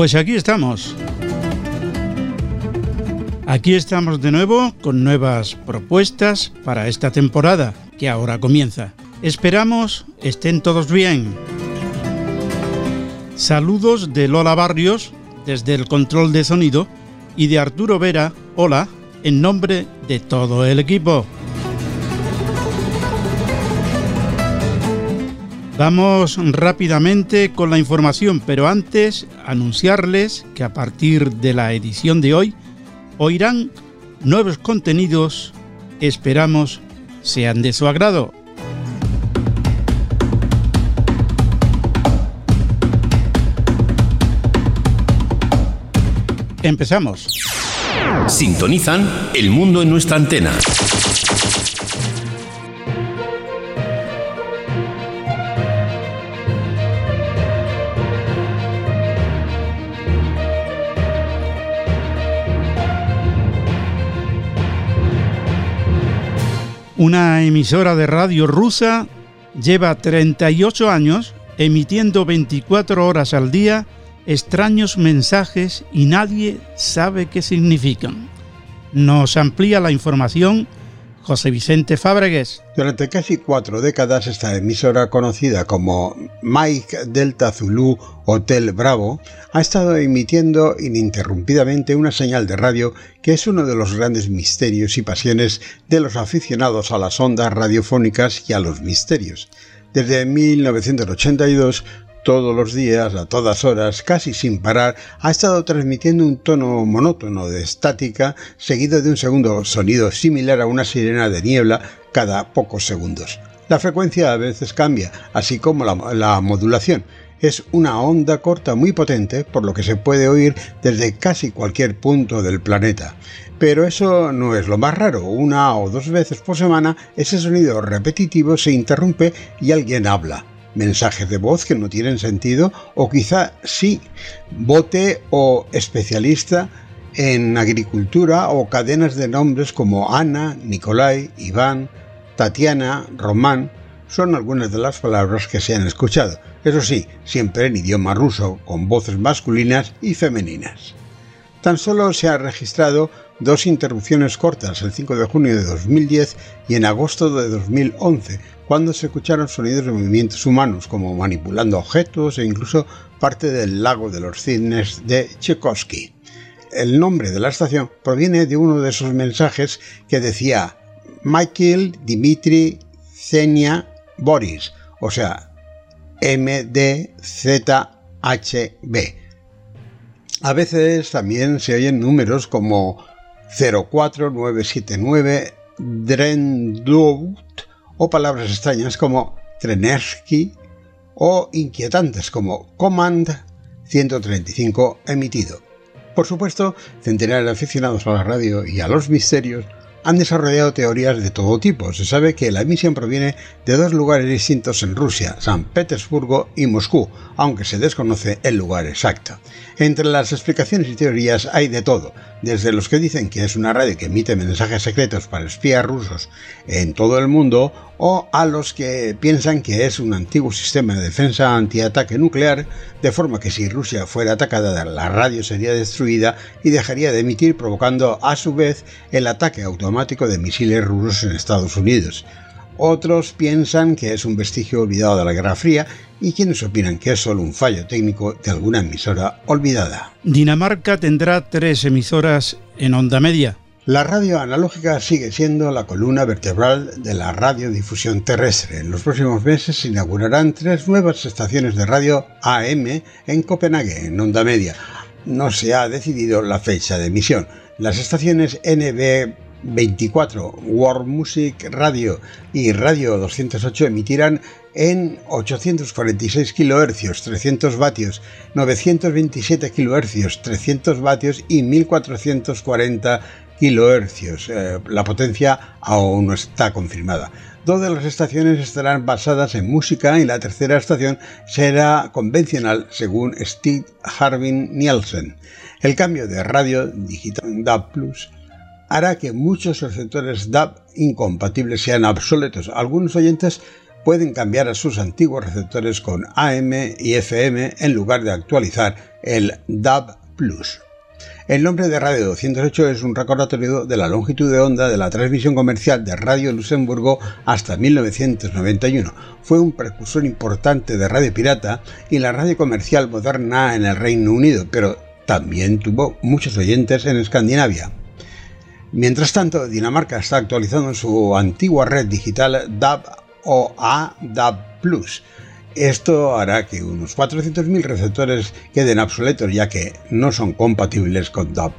Pues aquí estamos. Aquí estamos de nuevo con nuevas propuestas para esta temporada que ahora comienza. Esperamos estén todos bien. Saludos de Lola Barrios desde el control de sonido y de Arturo Vera, hola, en nombre de todo el equipo. Vamos rápidamente con la información, pero antes anunciarles que a partir de la edición de hoy oirán nuevos contenidos, esperamos sean de su agrado. Empezamos. Sintonizan El Mundo en nuestra antena. Una emisora de radio rusa lleva 38 años emitiendo 24 horas al día extraños mensajes y nadie sabe qué significan. Nos amplía la información José Vicente Fábregues. Durante casi cuatro décadas esta emisora conocida como Mike Delta Zulu Hotel Bravo ha estado emitiendo ininterrumpidamente una señal de radio que es uno de los grandes misterios y pasiones de los aficionados a las ondas radiofónicas y a los misterios. Desde 1982 todos los días, a todas horas, casi sin parar, ha estado transmitiendo un tono monótono de estática seguido de un segundo sonido similar a una sirena de niebla cada pocos segundos. La frecuencia a veces cambia, así como la, modulación. Es una onda corta muy potente, por lo que se puede oír desde casi cualquier punto del planeta. Pero eso no es lo más raro. Una o dos veces por semana ese sonido repetitivo se interrumpe y alguien habla mensajes de voz que no tienen sentido o quizá sí, bote o especialista en agricultura o cadenas de nombres como Ana, Nicolai, Iván, Tatiana, Román, son algunas de las palabras que se han escuchado, eso sí, siempre en idioma ruso, con voces masculinas y femeninas. Tan solo se han registrado dos interrupciones cortas el 5 de junio de 2010 y en agosto de 2011, cuando se escucharon sonidos de movimientos humanos, como manipulando objetos e incluso parte del lago de los cisnes de Tchaikovsky. El nombre de la estación proviene de uno de esos mensajes que decía Michael Dimitri Zenia Boris, o sea, MDZHB. A veces también se oyen números como 04979 Drendout o palabras extrañas como Trenersky o inquietantes como Command 135 emitido. Por supuesto, centenares de aficionados a la radio y a los misterios han desarrollado teorías de todo tipo. Se sabe que la emisión proviene de dos lugares distintos en Rusia, San Petersburgo y Moscú, aunque se desconoce el lugar exacto. Entre las explicaciones y teorías hay de todo, desde los que dicen que es una radio que emite mensajes secretos para espías rusos en todo el mundo, o a los que piensan que es un antiguo sistema de defensa antiataque nuclear, de forma que si Rusia fuera atacada la radio sería destruida y dejaría de emitir provocando a su vez el ataque automático de misiles rusos en Estados Unidos. Otros piensan que es un vestigio olvidado de la Guerra Fría y quienes opinan que es solo un fallo técnico de alguna emisora olvidada. Dinamarca tendrá tres emisoras en onda media. La radio analógica sigue siendo la columna vertebral de la radiodifusión terrestre. En los próximos meses se inaugurarán tres nuevas estaciones de radio AM en Copenhague, en onda media. No se ha decidido la fecha de emisión. Las estaciones NB 24 World Music Radio y Radio 208 emitirán en 846 kHz 300 vatios, 927 kHz 300 vatios y 1440 kHz. Eh, la potencia aún no está confirmada. Dos de las estaciones estarán basadas en música y la tercera estación será convencional según Steve Harvin Nielsen. El cambio de radio digital DAB Plus hará que muchos receptores DAB incompatibles sean obsoletos. Algunos oyentes pueden cambiar a sus antiguos receptores con AM y FM en lugar de actualizar el DAB Plus. El nombre de Radio 208 es un recordatorio de la longitud de onda de la transmisión comercial de Radio Luxemburgo hasta 1991. Fue un precursor importante de radio pirata y la radio comercial moderna en el Reino Unido, pero también tuvo muchos oyentes en Escandinavia. Mientras tanto, Dinamarca está actualizando su antigua red digital DAB o A DAB Plus esto hará que unos 400.000 receptores queden obsoletos ya que no son compatibles con DAB+.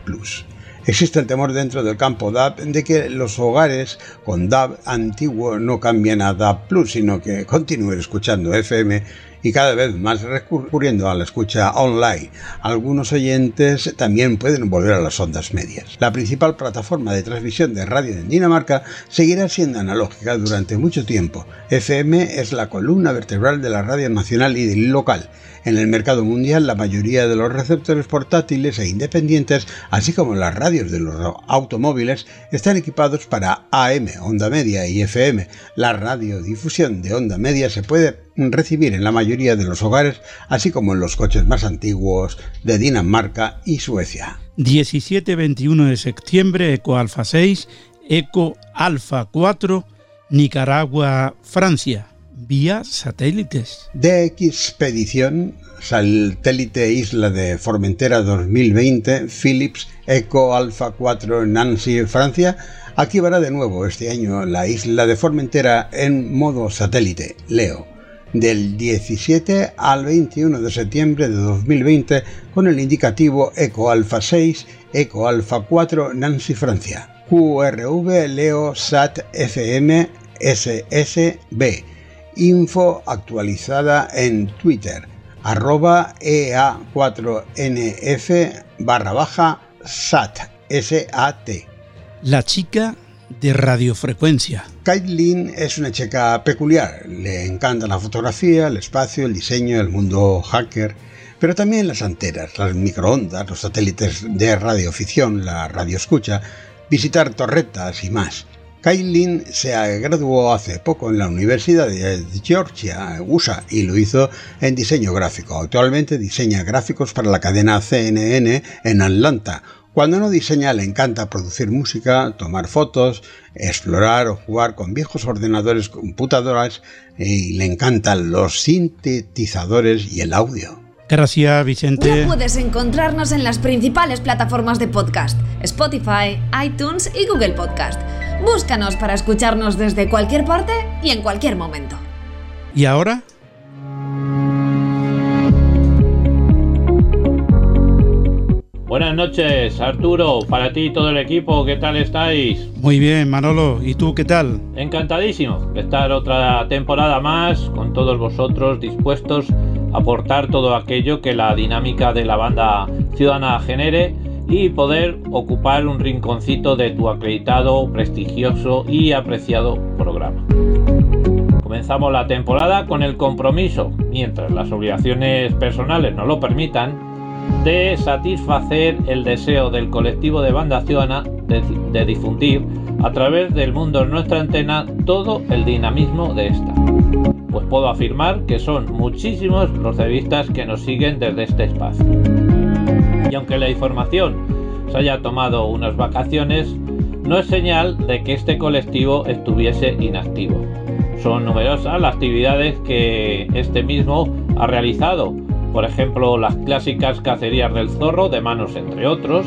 Existe el temor dentro del campo DAB de que los hogares con DAB antiguo no cambien a DAB+, sino que continúen escuchando FM y cada vez más recurriendo a la escucha online. Algunos oyentes también pueden volver a las ondas medias. La principal plataforma de transmisión de radio en Dinamarca seguirá siendo analógica durante mucho tiempo. FM es la columna vertebral de la radio nacional y local. En el mercado mundial, la mayoría de los receptores portátiles e independientes, así como las radios de los automóviles, están equipados para AM, onda media y FM. La radiodifusión de onda media se puede recibir en la mayoría de los hogares, así como en los coches más antiguos de Dinamarca y Suecia. 17-21 de septiembre, Eco Alfa 6, Eco Alfa 4, Nicaragua, Francia, vía satélites. De Expedición, satélite Isla de Formentera 2020, Philips Eco Alfa 4 Nancy, Francia, activará de nuevo este año la isla de Formentera en modo satélite, Leo del 17 al 21 de septiembre de 2020 con el indicativo Eco Alfa 6, Eco Alfa 4 Nancy Francia, QRV Leo SAT FM SSB, info actualizada en Twitter, arroba EA4NF barra baja SAT, SAT. La chica de radiofrecuencia. Kaitlyn es una chica peculiar, le encanta la fotografía, el espacio, el diseño, el mundo hacker, pero también las anteras, las microondas, los satélites de radioficción, la radioescucha, visitar torretas y más. Kaitlyn se graduó hace poco en la Universidad de Georgia, USA, y lo hizo en diseño gráfico. Actualmente diseña gráficos para la cadena CNN en Atlanta, cuando no diseña le encanta producir música, tomar fotos, explorar o jugar con viejos ordenadores computadoras y le encantan los sintetizadores y el audio. Gracias, Vicente. Ya puedes encontrarnos en las principales plataformas de podcast, Spotify, iTunes y Google Podcast. Búscanos para escucharnos desde cualquier parte y en cualquier momento. ¿Y ahora? Buenas noches, Arturo, para ti y todo el equipo, ¿qué tal estáis? Muy bien, Manolo, ¿y tú qué tal? Encantadísimo de estar otra temporada más con todos vosotros dispuestos a aportar todo aquello que la dinámica de la banda ciudadana genere y poder ocupar un rinconcito de tu acreditado, prestigioso y apreciado programa. Comenzamos la temporada con el compromiso, mientras las obligaciones personales no lo permitan, de satisfacer el deseo del colectivo de banda ciudadana de, difundir a través del mundo en nuestra antena todo el dinamismo de esta. Pues puedo afirmar que son muchísimos los revistas que nos siguen desde este espacio. Y aunque la información se haya tomado unas vacaciones, no es señal de que este colectivo estuviese inactivo. Son numerosas las actividades que este mismo ha realizado por ejemplo las clásicas cacerías del zorro de manos entre otros,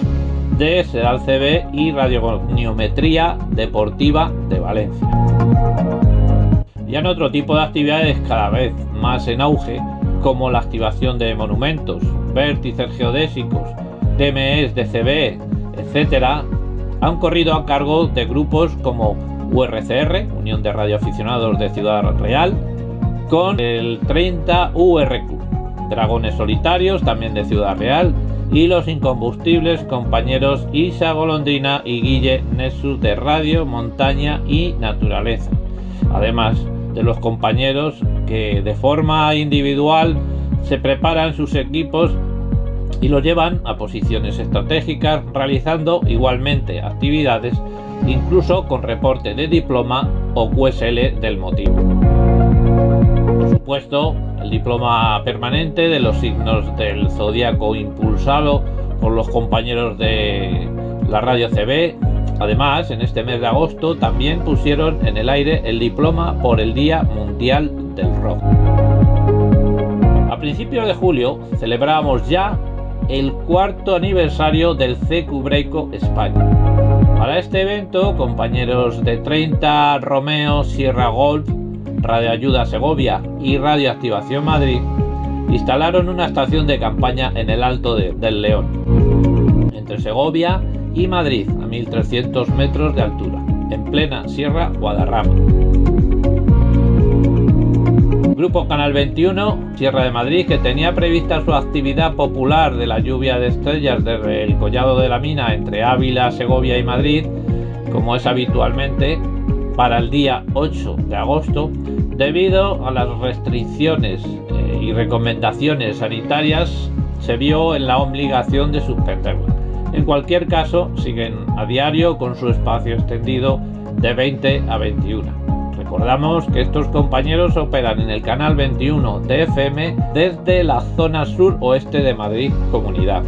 de Sedal CB y radiogoniometría deportiva de Valencia. Ya en otro tipo de actividades cada vez más en auge, como la activación de monumentos, vértices geodésicos, DMEs de CB, etc., han corrido a cargo de grupos como URCR, Unión de Radioaficionados de Ciudad Real, con el 30 URQ, Dragones Solitarios, también de Ciudad Real, y los incombustibles compañeros Isa Golondrina y Guille Nesus de Radio, Montaña y Naturaleza. Además de los compañeros que de forma individual se preparan sus equipos y los llevan a posiciones estratégicas realizando igualmente actividades incluso con reporte de diploma o QSL del motivo. Supuesto, el diploma permanente de los signos del zodiaco impulsado por los compañeros de la radio CB. Además, en este mes de agosto también pusieron en el aire el diploma por el Día Mundial del Rock. A principios de julio celebrábamos ya el cuarto aniversario del CQ Breiko España. Para este evento, compañeros de 30 Romeo Sierra Golf, Radio Ayuda Segovia y Radio Activación Madrid instalaron una estación de campaña en el Alto del León, entre Segovia y Madrid, a 1300 metros de altura, en plena Sierra Guadarrama. Grupo Canal 21, Sierra de Madrid, que tenía prevista su actividad popular de la lluvia de estrellas del Collado de la Mina entre Ávila, Segovia y Madrid, como es habitualmente, para el día 8 de agosto, debido a las restricciones eh, y recomendaciones sanitarias, se vio en la obligación de suspenderla. En cualquier caso, siguen a diario con su espacio extendido de 20 a 21. Recordamos que estos compañeros operan en el canal 21 de FM desde la zona sur-oeste de Madrid Comunidad.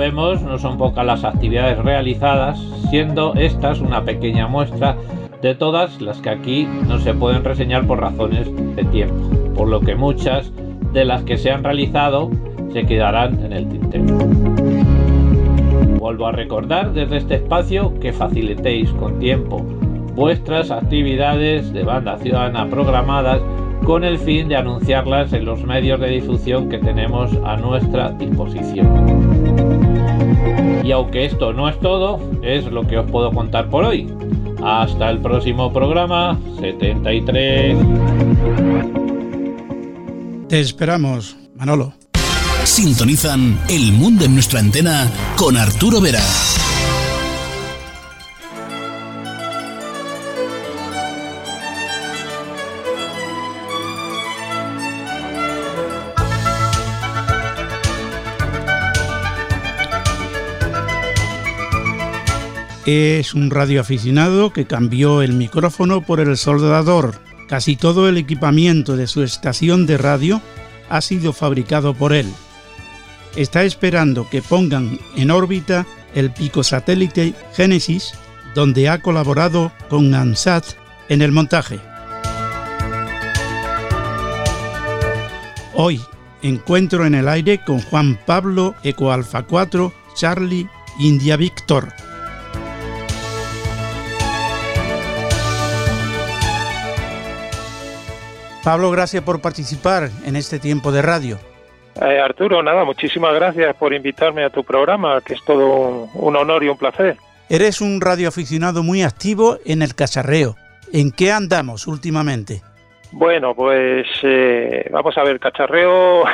Vemos, no son pocas las actividades realizadas, siendo estas una pequeña muestra de todas las que aquí no se pueden reseñar por razones de tiempo, por lo que muchas de las que se han realizado se quedarán en el tintero. Vuelvo a recordar desde este espacio que facilitéis con tiempo vuestras actividades de banda ciudadana programadas con el fin de anunciarlas en los medios de difusión que tenemos a nuestra disposición. Y aunque esto no es todo, es lo que os puedo contar por hoy. Hasta el próximo programa 73. Te esperamos, Manolo. Sintonizan El Mundo en nuestra antena con Arturo Vera. Es un radioaficionado que cambió el micrófono por el soldador. Casi todo el equipamiento de su estación de radio ha sido fabricado por él. Está esperando que pongan en órbita el pico satélite Génesis, donde ha colaborado con ANSAT en el montaje. Hoy encuentro en el aire con Juan Pablo Eco Alfa 4 Charlie India Víctor Pablo, gracias por participar en este tiempo de radio. Eh, Arturo, nada, muchísimas gracias por invitarme a tu programa, que es todo un, honor y un placer. Eres un radioaficionado muy activo en el cacharreo. ¿En qué andamos últimamente? Bueno, pues eh, vamos a ver, cacharreo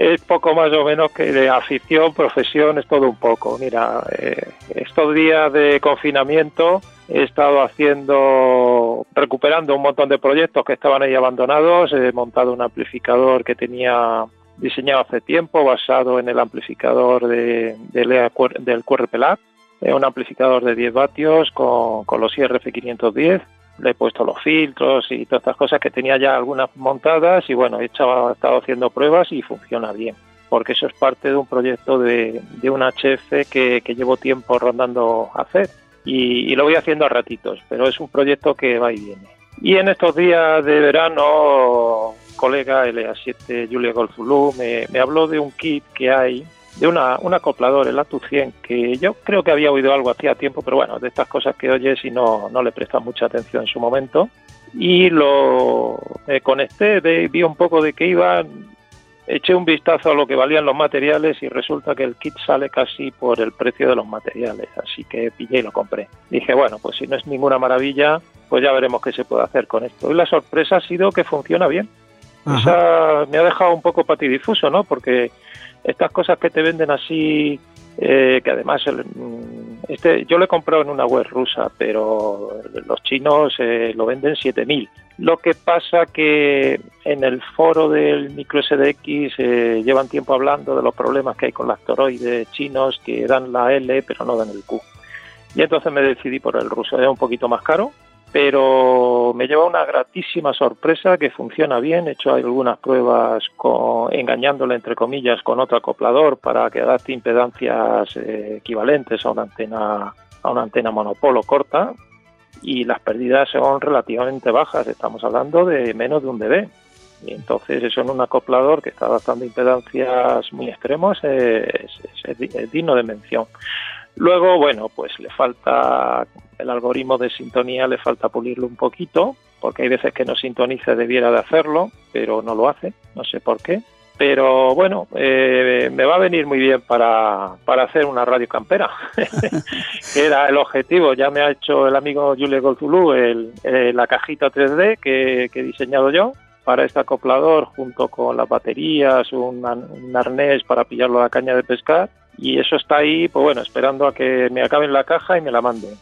es poco más o menos que de afición, profesión, es todo un poco. Mira, eh, estos días de confinamiento he estado haciendo, recuperando un montón de proyectos que estaban ahí abandonados. He montado un amplificador que tenía diseñado hace tiempo, basado en el amplificador de, del QRPLAB, un amplificador de 10 vatios con, con los IRF510. Le he puesto los filtros y todas estas cosas que tenía ya algunas montadas y bueno, he, estado haciendo pruebas y funciona bien porque eso es parte de un proyecto de, de un HF que, que llevo tiempo rondando hacer y, lo voy haciendo a ratitos, pero es un proyecto que va y viene. Y en estos días de verano, colega LA7 Julia Golfulú me habló de un kit que hay de una, un acoplador, el Atu 100, que yo creo que había oído algo hacía tiempo, pero bueno, de estas cosas que oyes y no, no le prestas mucha atención en su momento. Y lo me conecté, vi un poco de qué iba, eché un vistazo a lo que valían los materiales y resulta que el kit sale casi por el precio de los materiales, así que pillé y lo compré. Dije, bueno, pues si no es ninguna maravilla, pues ya veremos qué se puede hacer con esto. Y la sorpresa ha sido que funciona bien. Esa me ha dejado un poco patidifuso, ¿no? Porque estas cosas que te venden así, eh, que además mm, este, yo lo he comprado en una web rusa, pero los chinos eh, lo venden 7000. Lo que pasa que en el foro del micro SDX eh, llevan tiempo hablando de los problemas que hay con las toroides chinos que dan la L pero no dan el Q. Y entonces me decidí por el ruso, era un poquito más caro, pero me lleva una gratísima sorpresa que funciona bien. He hecho algunas pruebas con, engañándole entre comillas con otro acoplador para que adapte impedancias eh, equivalentes a una antena a una antena monopolo corta y las pérdidas son relativamente bajas. Estamos hablando de menos de un dB. Y entonces eso en un acoplador que está adaptando impedancias muy extremos es, es digno de mención. Luego, bueno, pues le falta el algoritmo de sintonía, le falta pulirlo un poquito, porque hay veces que no sintoniza, debiera de hacerlo, pero no lo hace, no sé por qué. Pero bueno, eh, me va a venir muy bien para, para hacer una radio campera, que era el objetivo. Ya me ha hecho el amigo Julio Golzulú el, la cajita 3D que, que he diseñado yo para este acoplador junto con las baterías, un, un, arnés para pillarlo a la caña de pescar y eso está ahí, pues bueno, esperando a que me acaben la caja y me la manden.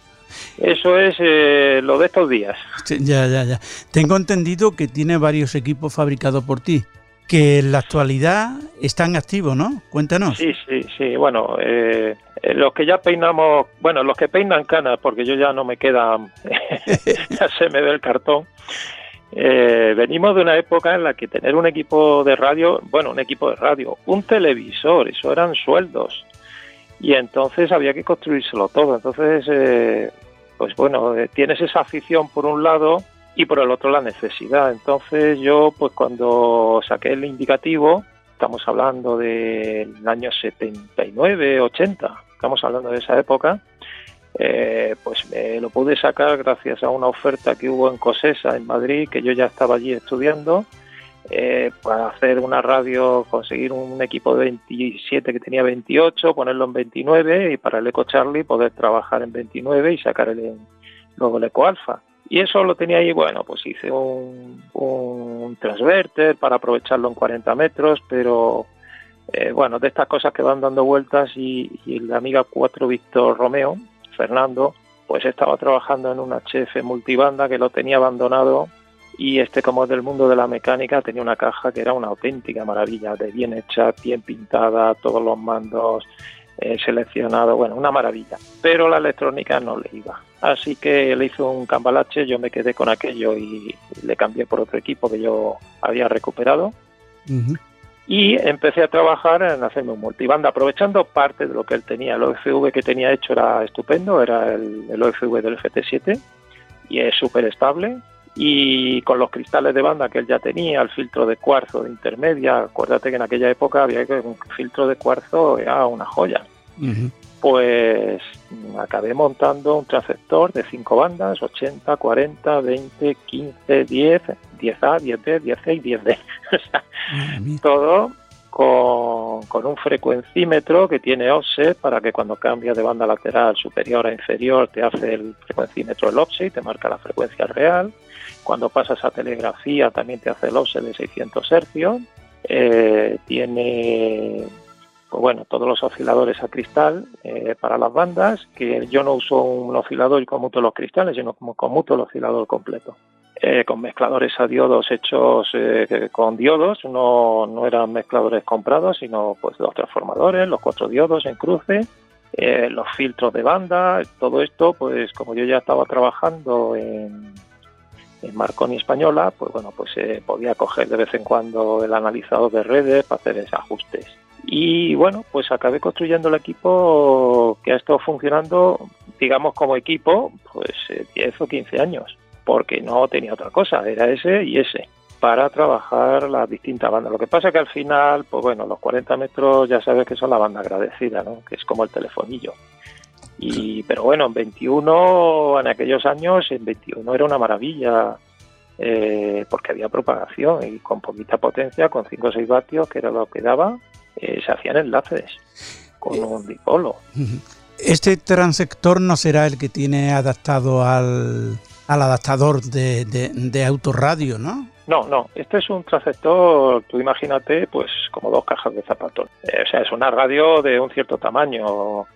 Eso es eh, lo de estos días. ya, ya, ya. Tengo entendido que tiene varios equipos fabricados por ti, que en la actualidad están activos, ¿no? Cuéntanos. Sí, sí, sí. Bueno, eh, los que ya peinamos, bueno, los que peinan canas, porque yo ya no me queda, ya se me ve el cartón. Eh, venimos de una época en la que tener un equipo de radio, bueno, un equipo de radio, un televisor, eso eran sueldos. Y entonces había que construírselo todo. Entonces, eh, pues bueno, eh, tienes esa afición por un lado y por el otro la necesidad. Entonces yo, pues cuando saqué el indicativo, estamos hablando del año 79, 80, estamos hablando de esa época, eh, pues me lo pude sacar gracias a una oferta que hubo en Cosesa, en Madrid, que yo ya estaba allí estudiando, eh, para hacer una radio, conseguir un equipo de 27 que tenía 28, ponerlo en 29 y para el Eco Charlie poder trabajar en 29 y sacar el, luego el Eco Alfa. Y eso lo tenía ahí, bueno, pues hice un, un transverter para aprovecharlo en 40 metros, pero eh, bueno, de estas cosas que van dando vueltas y, y la amiga 4 Víctor Romeo, Fernando, pues estaba trabajando en un HF multibanda que lo tenía abandonado y este como es del mundo de la mecánica tenía una caja que era una auténtica maravilla, de bien hecha, bien pintada, todos los mandos eh, seleccionados, bueno, una maravilla. Pero la electrónica no le iba. Así que le hizo un cambalache, yo me quedé con aquello y le cambié por otro equipo que yo había recuperado y empecé a trabajar en hacerme un multibanda, aprovechando parte de lo que él tenía. El OFV que tenía hecho era estupendo, era el, OFV del FT7 y es súper estable. Y con los cristales de banda que él ya tenía, el filtro de cuarzo de intermedia, acuérdate que en aquella época había que un filtro de cuarzo era una joya. Pues acabé montando un transceptor de cinco bandas, 80, 40, 20, 15, 10, 10A, 10B, 10C y 10D. todo con, con, un frecuencímetro que tiene offset para que cuando cambia de banda lateral superior a inferior te hace el frecuencímetro el offset y te marca la frecuencia real. Cuando pasas a telegrafía también te hace el offset de 600 hercios. Eh, tiene pues bueno, todos los osciladores a cristal eh, para las bandas, que yo no uso un oscilador y conmuto los cristales, sino como conmuto el oscilador completo. Eh, con mezcladores a diodos hechos eh, con diodos, no, no eran mezcladores comprados, sino pues los transformadores, los cuatro diodos en cruce, eh, los filtros de banda, todo esto, pues como yo ya estaba trabajando en, en Marconi Española, pues bueno, pues se podía coger de vez en cuando el analizador de redes para hacer esos ajustes. Y bueno, pues acabé construyendo el equipo que ha estado funcionando, digamos, como equipo, pues 10 o 15 años porque no tenía otra cosa, era ese y ese para trabajar las distintas bandas. Lo que pasa que al final, pues bueno, los 40 metros ya sabes que son la banda agradecida, ¿no? Que es como el telefonillo. Y, pero bueno, en 21, en aquellos años, en 21 era una maravilla, eh, porque había propagación y con poquita potencia, con 5 o 6 vatios, que era lo que daba, eh, se hacían enlaces con eh, un dipolo. Este transector no será el que tiene adaptado al, al adaptador de, de, de autorradio, ¿no? No, no, este es un transceptor, tú imagínate, pues como dos cajas de zapatos. Eh, o sea, es una radio de un cierto tamaño.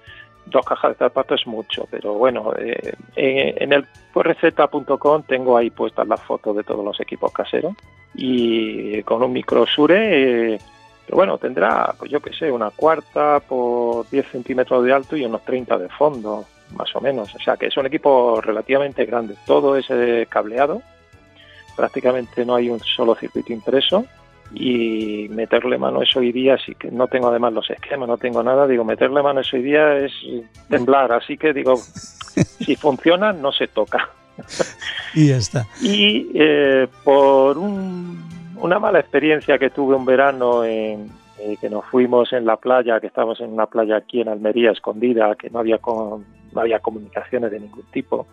Dos cajas de zapatos es mucho, pero bueno, eh, en el receta.com tengo ahí puestas las fotos de todos los equipos caseros y con un micro Sure, eh, pero bueno, tendrá, pues yo qué sé, una cuarta por 10 centímetros de alto y unos 30 de fondo, más o menos. O sea que es un equipo relativamente grande. Todo es cableado prácticamente no hay un solo circuito impreso y meterle mano eso hoy día, si que no tengo además los esquemas, no tengo nada, digo, meterle mano eso hoy día es temblar, así que digo, si funciona, no se toca. y ya está. Y eh, por una mala experiencia que tuve un verano en eh, que nos fuimos en la playa, que estábamos en una playa aquí en Almería escondida, que no había con, no había comunicaciones de ningún tipo,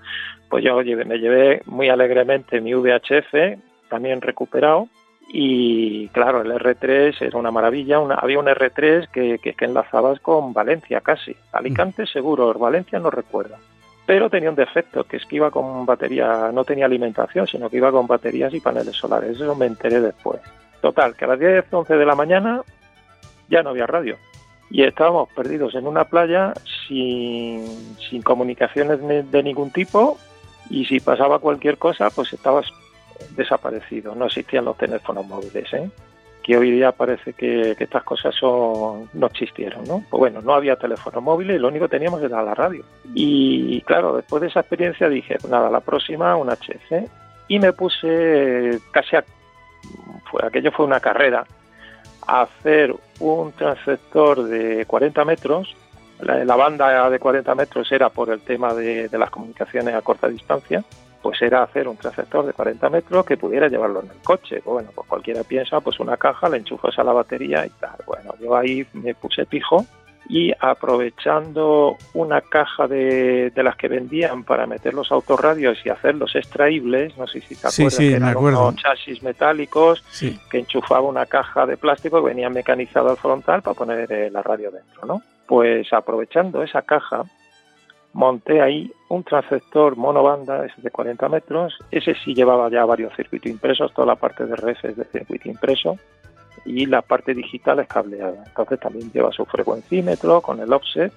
pues yo me llevé muy alegremente mi VHF, también recuperado, y claro, el R3 era una maravilla, había un R3 que, que, enlazabas con Valencia casi, Alicante mm. seguro, Valencia no recuerdo, pero tenía un defecto, que es que iba con batería, no tenía alimentación, sino que iba con baterías y paneles solares, eso me enteré después. Total, que a las 10, 11 de la mañana ya no había radio y estábamos perdidos en una playa sin, sin comunicaciones de ningún tipo y si pasaba cualquier cosa pues estabas desaparecido, no existían los teléfonos móviles, ¿eh? Que hoy día parece que, estas cosas son, no existieron, ¿no? Pues bueno, no había teléfono móvil y lo único que teníamos era la radio. Y claro, después de esa experiencia dije, pues nada, la próxima un HF y me puse casi a, aquello fue una carrera hacer un transector de 40 metros. La, banda de 40 metros era por el tema de, las comunicaciones a corta distancia, pues era hacer un transector de 40 metros que pudiera llevarlo en el coche. Pues bueno, pues cualquiera piensa, pues una caja, le enchufas a la batería y tal. Bueno, yo ahí me puse pijo y aprovechando una caja de, las que vendían para meter los autorradios y hacerlos extraíbles, no sé si te acuerdas, que eran unos chasis metálicos que enchufaba una caja de plástico que venía mecanizado al frontal para poner eh, la radio dentro, ¿no? Pues aprovechando esa caja, monté ahí un transceptor monobanda ese de 40 metros, ese sí llevaba ya varios circuitos impresos, toda la parte de red es de circuito impreso, y la parte digital es cableada. Entonces también lleva su frecuencímetro con el offset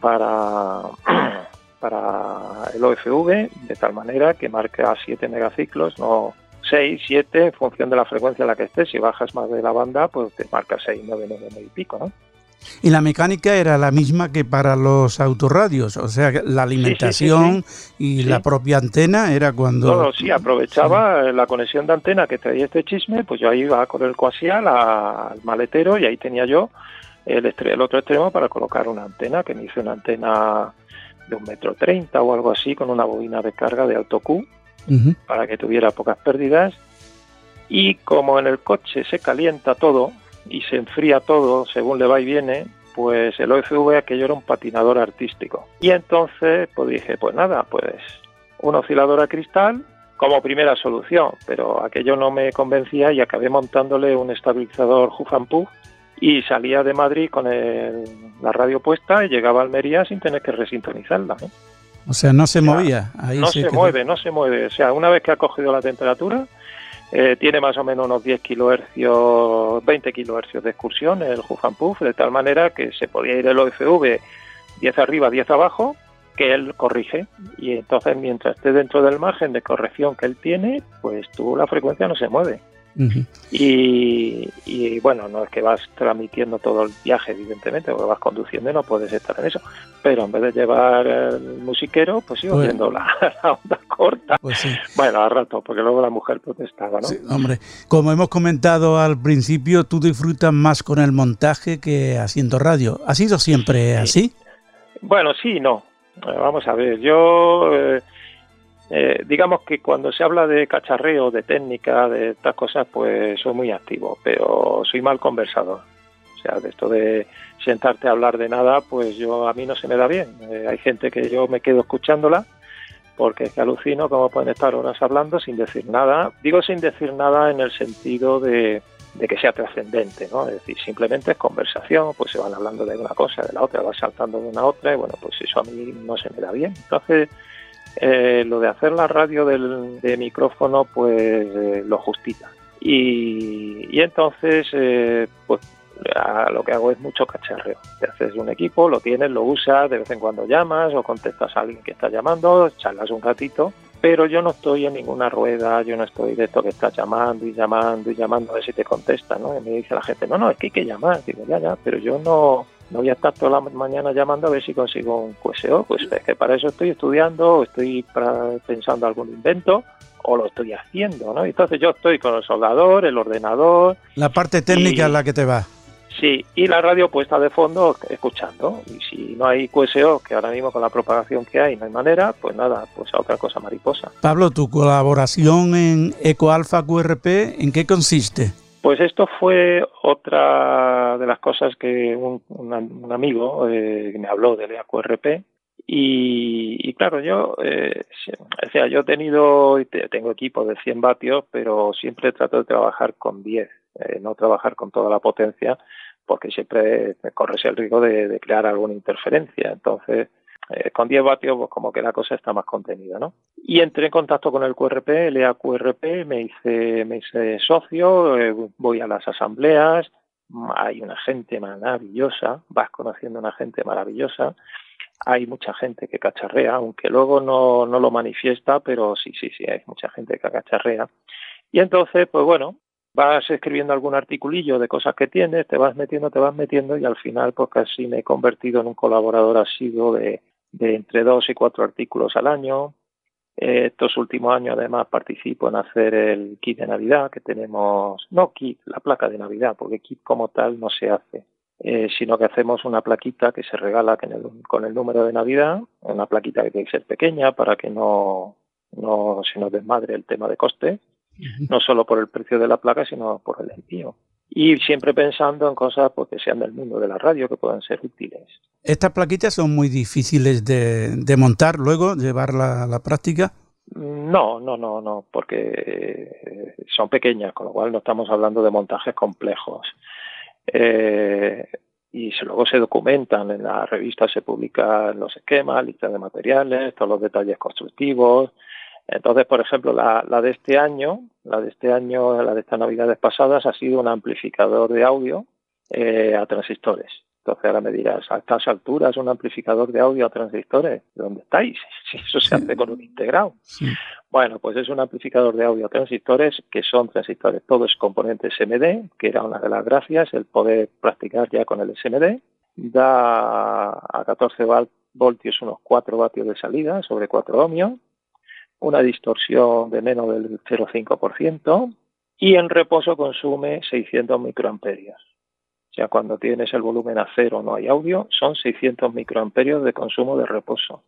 para, para el OFV, de tal manera que marque a 7 megaciclos, no 6, 7, en función de la frecuencia en la que estés. Si bajas más de la banda, pues te marca 6, 9, 9, y pico, ¿no? Y la mecánica era la misma que para los autorradios, o sea, la alimentación y la propia antena era cuando... No, sí, aprovechaba la conexión de antena que traía este chisme, pues yo ahí iba con el coaxial al maletero y ahí tenía yo el, el otro extremo para colocar una antena, que me hice una antena de un metro treinta o algo así, con una bobina de carga de alto Q, para que tuviera pocas pérdidas. Y como en el coche se calienta todo, y se enfría todo según le va y viene, pues el OFV aquello era un patinador artístico. Y entonces pues dije, pues nada, pues un oscilador a cristal como primera solución, pero aquello no me convencía y acabé montándole un estabilizador Huffan Puff y salía de Madrid con la radio puesta y llegaba a Almería sin tener que resintonizarla. ¿eh? O sea, no se movía. no se mueve, no se mueve. O sea, una vez que ha cogido la temperatura, eh, tiene más o menos unos 10 kilohercios, 20 kilohercios de excursión el Puff, de tal manera que se podía ir el OFV 10 arriba, 10 abajo, que él corrige. Y entonces, mientras esté dentro del margen de corrección que él tiene, pues tu la frecuencia no se mueve y, bueno, no es que vas transmitiendo todo el viaje, evidentemente, porque vas conduciendo y no puedes estar en eso. Pero en vez de llevar el musiquero, pues sigo viendo la, onda corta. Pues bueno, a rato, porque luego la mujer protestaba, ¿no? hombre, como hemos comentado al principio, tú disfrutas más con el montaje que haciendo radio. ¿Ha sido siempre así? Bueno, sí, no. Vamos a ver, yo. Eh, eh, digamos que cuando se habla de cacharreo, de técnica, de estas cosas, pues soy muy activo, pero soy mal conversador. O sea, de esto de sentarte a hablar de nada, pues yo a mí no se me da bien. Eh, hay gente que yo me quedo escuchándola porque es que alucino cómo pueden estar horas hablando sin decir nada. Digo sin decir nada en el sentido de, que sea trascendente, ¿no? Es decir, simplemente es conversación, pues se van hablando de una cosa, de la otra, va saltando de una otra, y bueno, pues eso a mí no se me da bien. Entonces, Eh, lo de hacer la radio del, de micrófono, pues eh, lo justita. Y, y entonces, eh, pues lo que hago es mucho cacharreo. Te haces un equipo, lo tienes, lo usas, de vez en cuando llamas o contestas a alguien que está llamando, charlas un ratito, pero yo no estoy en ninguna rueda, yo no estoy de esto que estás llamando y llamando y llamando a ver si te contesta, ¿no? Y me dice la gente, no, no, es que hay que llamar. Digo, ya, ya, pero yo no, no voy a estar toda la mañana llamando a ver si consigo un QSO, pues es que para eso estoy estudiando, o estoy pensando algún invento, o lo estoy haciendo, ¿no? Entonces yo estoy con el soldador, el ordenador. La parte técnica es la que te va. Sí, y la radio puesta de fondo escuchando. Y si no hay QSO, que ahora mismo con la propagación que hay no hay manera, pues nada, pues a otra cosa mariposa. Pablo, tu colaboración en EcoAlfa QRP, ¿en qué consiste? Pues esto fue otra de las cosas que un, amigo eh, me habló del EcoRP y, claro, yo, eh, o sea, yo he tenido, tengo equipo de 100 vatios, pero siempre trato de trabajar con 10, eh, no trabajar con toda la potencia, porque siempre corres el riesgo de, crear alguna interferencia. Entonces, eh, con 10 vatios, pues como que la cosa está más contenida, ¿no? Y entré en contacto con el QRP, el EAQRP, me hice, me hice socio, eh, voy a las asambleas, hay una gente maravillosa, vas conociendo una gente maravillosa, hay mucha gente que cacharrea, aunque luego no, no lo manifiesta, pero sí, sí, sí, hay mucha gente que cacharrea. Y entonces, pues bueno, vas escribiendo algún articulillo de cosas que tienes, te vas metiendo, te vas metiendo y al final pues casi me he convertido en un colaborador asiduo de, de entre dos y cuatro artículos al año. estos últimos años además participo en hacer el kit de Navidad que tenemos, no kit, la placa de Navidad, porque kit como tal no se hace, eh, sino que hacemos una plaquita que se regala con el, con el número de Navidad, una plaquita que tiene que ser pequeña para que no, no se nos desmadre el tema de coste no solo por el precio de la placa, sino por el envío. Y siempre pensando en cosas pues, que sean del mundo de la radio, que puedan ser útiles. ¿Estas plaquitas son muy difíciles de, montar luego, llevarla a la práctica? No, no, no, no, porque son pequeñas, con lo cual no estamos hablando de montajes complejos. Eh, y luego se documentan en la revista, se publican los esquemas, listas de materiales, todos los detalles constructivos, entonces, por ejemplo, la, de este año, la de este año, la de estas navidades pasadas, ha sido un amplificador de audio eh, a transistores. Entonces ahora me dirás, a estas alturas un amplificador de audio a transistores, ¿dónde estáis? Si eso se hace con un integrado. Bueno, pues es un amplificador de audio a transistores que son transistores, todo es componente SMD, que era una de las gracias, el poder practicar ya con el SMD. Da a 14 voltios unos 4 vatios de salida sobre 4 ohmios una distorsión de menos del 0,5% y en reposo consume 600 microamperios. O sea, cuando tienes el volumen a cero no hay audio, son 600 microamperios de consumo de reposo.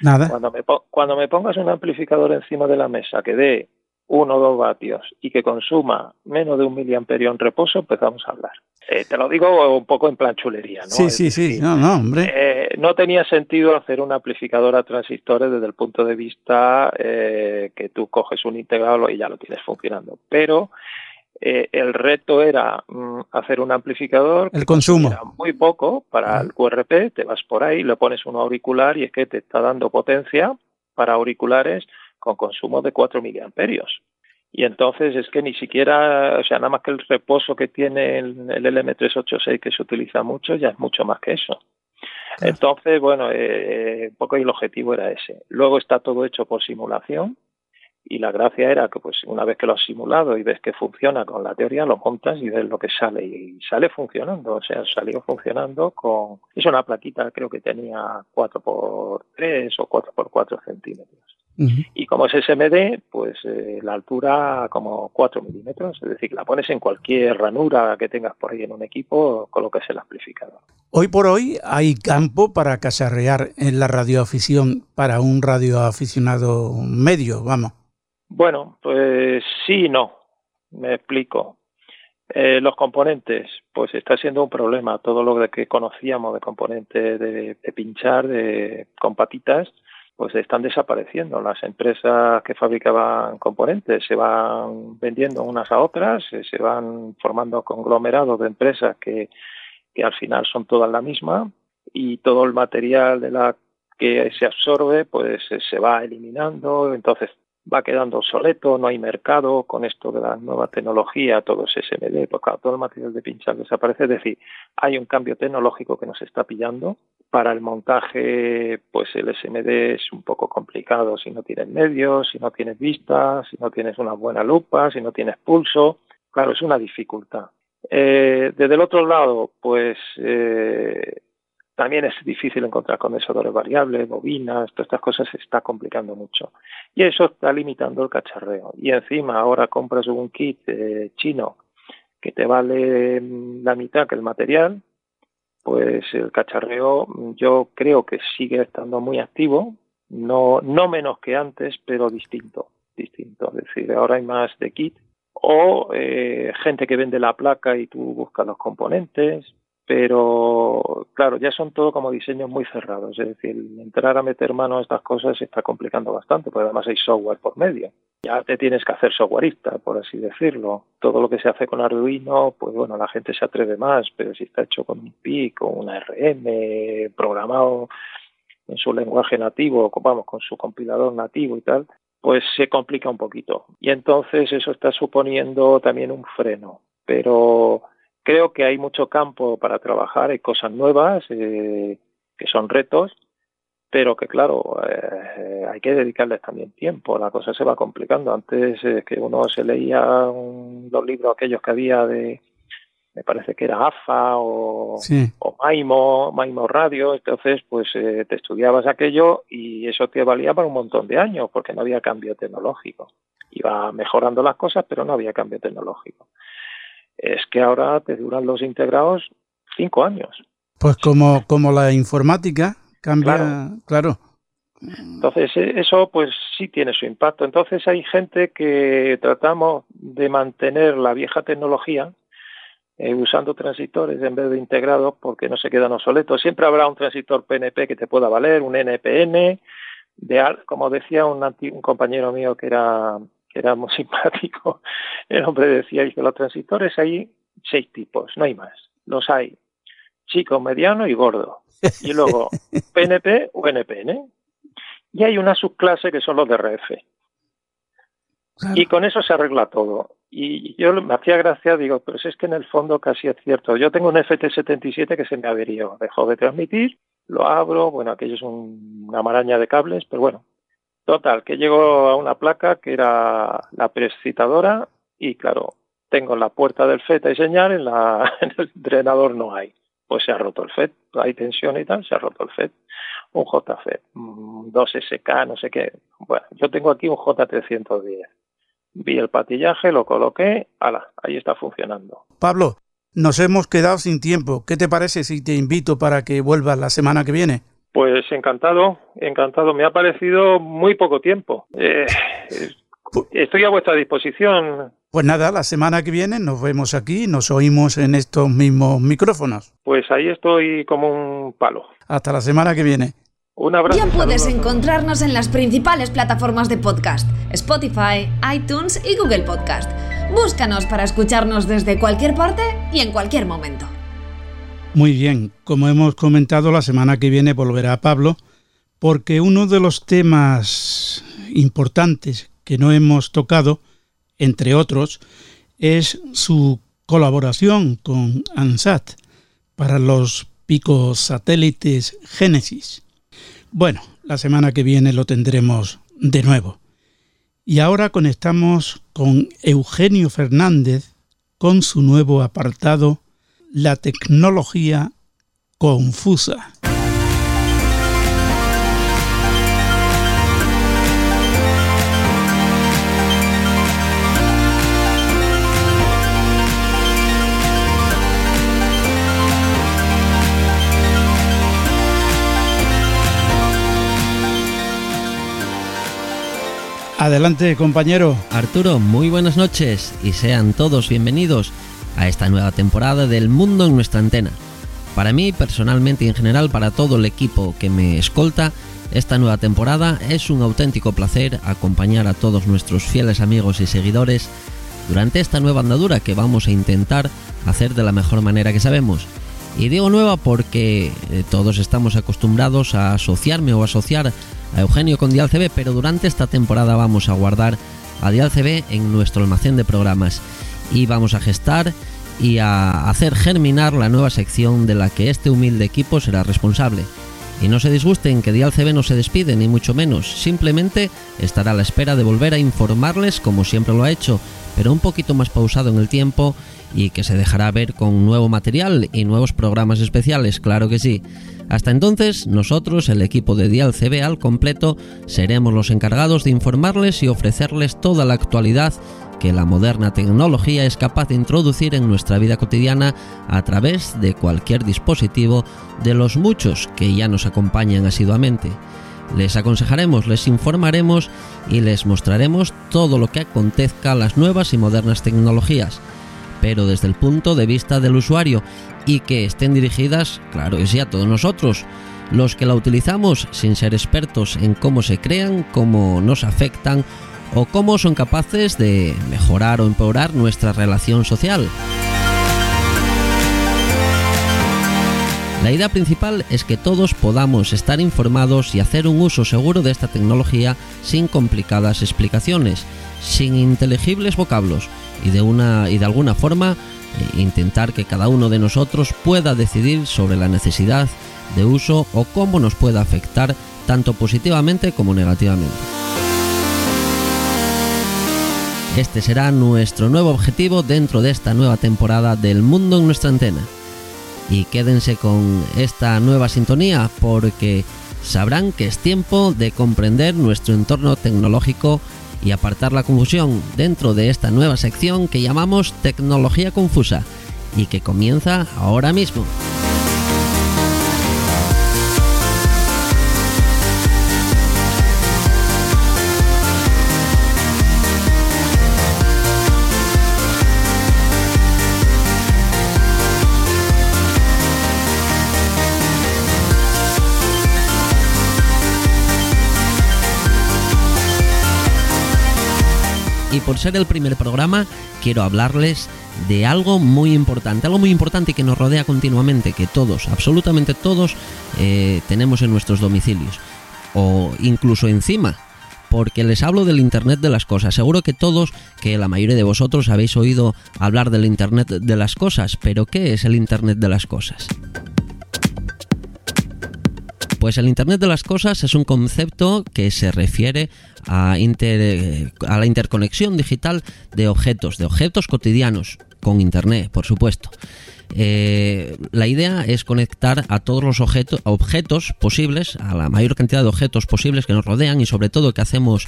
Nada. Cuando me, cuando me pongas un amplificador encima de la mesa que dé 1 o 2 vatios y que consuma menos de un miliamperio en reposo, empezamos a hablar. Eh, te lo digo un poco en plan chulería, ¿no? Sí, sí, sí, no, no, hombre. Eh, no tenía sentido hacer un amplificador a transistores desde el punto de vista eh, que tú coges un integrado y ya lo tienes funcionando. Pero el reto era mm, hacer un amplificador. El consumo. muy poco para el QRP, te vas por ahí, le pones un auricular y es que te está dando potencia para auriculares con consumo de 4 miliamperios. Y entonces es que ni siquiera, o sea, nada más que el reposo que tiene el, LM386 que se utiliza mucho, ya es mucho más que eso. Entonces, bueno, eh, un poco el objetivo era ese. Luego está todo hecho por simulación y la gracia era que pues una vez que lo has simulado y ves que funciona con la teoría, lo montas y ves lo que sale y sale funcionando, o sea, salió funcionando con... Es una plaquita, creo que tenía 4x3 o 4x4 centímetros. Y como es SMD, pues eh, la altura como 4 milímetros, es decir, la pones en cualquier ranura que tengas por ahí en un equipo, colocas el amplificador. Hoy por hoy hay campo para cacharrear en la radioafición para un radioaficionado medio, vamos. Bueno, pues sí y no, me explico. Eh, los componentes, pues está siendo un problema. Todo lo que conocíamos de componentes de, pinchar, de, con patitas, pues están desapareciendo. Las empresas que fabricaban componentes se van vendiendo unas a otras, se van formando conglomerados de empresas que, al final son todas la misma y todo el material de la que se absorbe, pues se va eliminando, entonces va quedando obsoleto, no hay mercado con esto de la nueva tecnología, todo es SMD, pues todo el material de pinchar desaparece, es decir, hay un cambio tecnológico que nos está pillando. Para el montaje, pues el SMD es un poco complicado si no tienes medios, si no tienes vista, si no tienes una buena lupa, si no tienes pulso. Claro, es una dificultad. Eh, desde el otro lado, pues eh, también es difícil encontrar condensadores variables, bobinas, todas estas cosas se está complicando mucho. Y eso está limitando el cacharreo. Y encima ahora compras un kit eh, chino que te vale mm, la mitad que el material, pues el cacharreo mm, yo creo que sigue estando muy activo, no, no menos que antes, pero distinto, distinto. Es decir, ahora hay más de kit o eh, gente que vende la placa y tú buscas los componentes, pero claro, ya son todo como diseños muy cerrados, es decir, entrar a meter mano a estas cosas se está complicando bastante, porque además hay software por medio. Ya te tienes que hacer softwareista, por así decirlo. Todo lo que se hace con Arduino, pues bueno, la gente se atreve más, pero si está hecho con un PIC, con una RM, programado en su lenguaje nativo, vamos, con su compilador nativo y tal, pues se complica un poquito. Y entonces eso está suponiendo también un freno. Pero creo que hay mucho campo para trabajar, hay cosas nuevas eh, que son retos, pero que claro, eh, hay que dedicarles también tiempo, la cosa se va complicando. Antes eh, que uno se leía los libros aquellos que había de, me parece que era AFA o, o Maimo, Maimo Radio, entonces pues eh, te estudiabas aquello y eso te valía para un montón de años porque no había cambio tecnológico. Iba mejorando las cosas, pero no había cambio tecnológico es que ahora te duran los integrados cinco años. Pues como, como la informática cambia, claro. Entonces, e, eso pues sí tiene su impacto. Entonces hay gente que tratamos de mantener la vieja tecnología eh, usando transistores en vez de integrados porque no se quedan obsoletos. Siempre habrá un transistor PNP que te pueda valer, un NPN, de, como decía un, un compañero mío que era que era muy simpático, el hombre decía, que los transistores hay seis tipos, no hay más. Los hay chico, mediano y gordo. Y luego PNP o NPN. Y hay una subclase que son los de RF. Y con eso se arregla todo. Y yo me hacía gracia, digo, pero es que en el fondo casi es cierto. Yo tengo un FT77 que se me averió, dejó de transmitir, lo abro, bueno, aquello es una maraña de cables, pero bueno, Total, que llego a una placa que era la precitadora y claro, tengo la puerta del FET y señal, en, la, en el drenador no hay. Pues se ha roto el FET, hay tensión y tal, se ha roto el FET. Un JFET, mm, dos SK, no sé qué. Bueno, yo tengo aquí un J310. Vi el patillaje, lo coloqué, ala, ahí está funcionando. Pablo, nos hemos quedado sin tiempo. ¿Qué te parece si te invito para que vuelvas la semana que viene? Pues encantado, encantado. Me ha parecido muy poco tiempo. Eh, estoy a vuestra disposición. Pues nada, la semana que viene nos vemos aquí, nos oímos en estos mismos micrófonos. Pues ahí estoy como un palo. Hasta la semana que viene. Un abrazo. Ya puedes encontrarnos en las principales plataformas de podcast, Spotify, iTunes y Google Podcast. Búscanos para escucharnos desde cualquier parte y en cualquier momento. Muy bien, como hemos comentado, la semana que viene volverá Pablo, porque uno de los temas importantes que no hemos tocado, entre otros, es su colaboración con ANSAT para los picosatélites Génesis. Bueno, la semana que viene lo tendremos de nuevo. Y ahora conectamos con Eugenio Fernández con su nuevo apartado la tecnología confusa. Adelante, compañero. Arturo, muy buenas noches y sean todos bienvenidos a esta nueva temporada del Mundo en nuestra antena. Para mí, personalmente y en general para todo el equipo que me escolta, esta nueva temporada es un auténtico placer acompañar a todos nuestros fieles amigos y seguidores durante esta nueva andadura que vamos a intentar hacer de la mejor manera que sabemos. Y digo nueva porque eh, todos estamos acostumbrados a asociarme o asociar a Eugenio con Dial CB, pero durante esta temporada vamos a guardar a Dial CB en nuestro almacén de programas y vamos a gestar y a hacer germinar la nueva sección de la que este humilde equipo será responsable. Y no se disgusten que Dial CB no se despide, ni mucho menos, simplemente estará a la espera de volver a informarles como siempre lo ha hecho, pero un poquito más pausado en el tiempo y que se dejará ver con nuevo material y nuevos programas especiales, claro que sí. Hasta entonces, nosotros, el equipo de Dial CB al completo, seremos los encargados de informarles y ofrecerles toda la actualidad que la moderna tecnología es capaz de introducir en nuestra vida cotidiana a través de cualquier dispositivo de los muchos que ya nos acompañan asiduamente. Les aconsejaremos, les informaremos y les mostraremos todo lo que acontezca a las nuevas y modernas tecnologías, pero desde el punto de vista del usuario y que estén dirigidas, claro que sí, a todos nosotros, los que la utilizamos sin ser expertos en cómo se crean, cómo nos afectan o cómo son capaces de mejorar o empeorar nuestra relación social. La idea principal es que todos podamos estar informados y hacer un uso seguro de esta tecnología sin complicadas explicaciones, sin inteligibles vocablos y de, una, y de alguna forma eh, intentar que cada uno de nosotros pueda decidir sobre la necesidad de uso o cómo nos pueda afectar tanto positivamente como negativamente. Este será nuestro nuevo objetivo dentro de esta nueva temporada del Mundo en nuestra antena y quédense con esta nueva sintonía porque sabrán que es tiempo de comprender nuestro entorno tecnológico y apartar la confusión dentro de esta nueva sección que llamamos Tecnología Confusa y que comienza ahora mismo. Y por ser el primer programa quiero hablarles de algo muy importante, algo muy importante que nos rodea continuamente, que todos, absolutamente todos, eh, tenemos en nuestros domicilios o incluso encima. Porque les hablo del Internet de las Cosas. Seguro que todos, que la mayoría de vosotros habéis oído hablar del Internet de las Cosas. Pero ¿qué es el Internet de las Cosas? Pues el Internet de las Cosas es un concepto que se refiere a, la interconexión digital de objetos, de objetos cotidianos, con Internet, por supuesto. Eh, la idea es conectar a todos los objetos, objetos posibles, a la mayor cantidad de objetos posibles que nos rodean y sobre todo que hacemos,